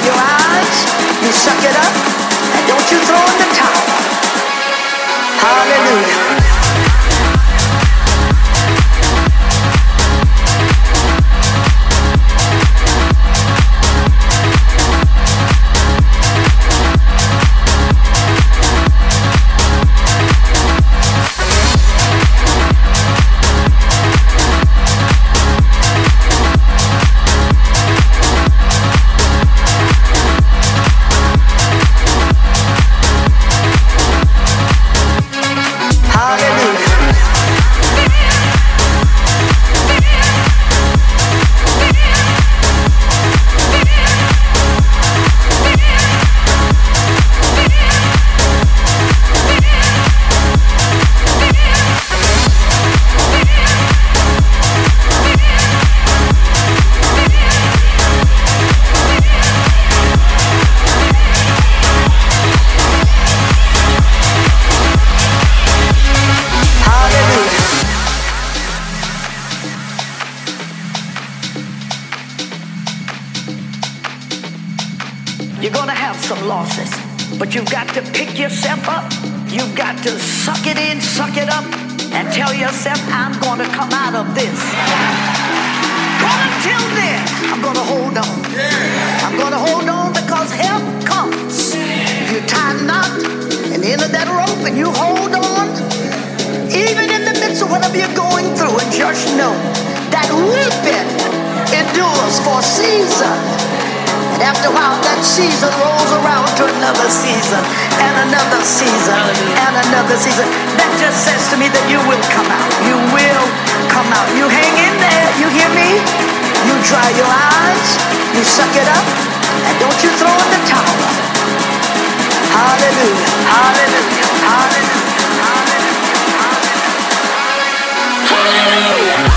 your eyes, you suck it up, and don't you throw in the towel. Hallelujah. and another season and another season. That just says to me that you will come out. You will come out. You hang in there. You hear me? You dry your eyes. You suck it up. And don't you throw in the towel. Hallelujah. Hallelujah. Hallelujah. Hallelujah. Hallelujah. Hallelujah.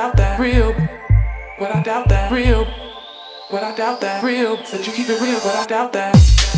doubt that real. But I doubt that real. But I doubt that real. Said you keep it real, but I doubt that.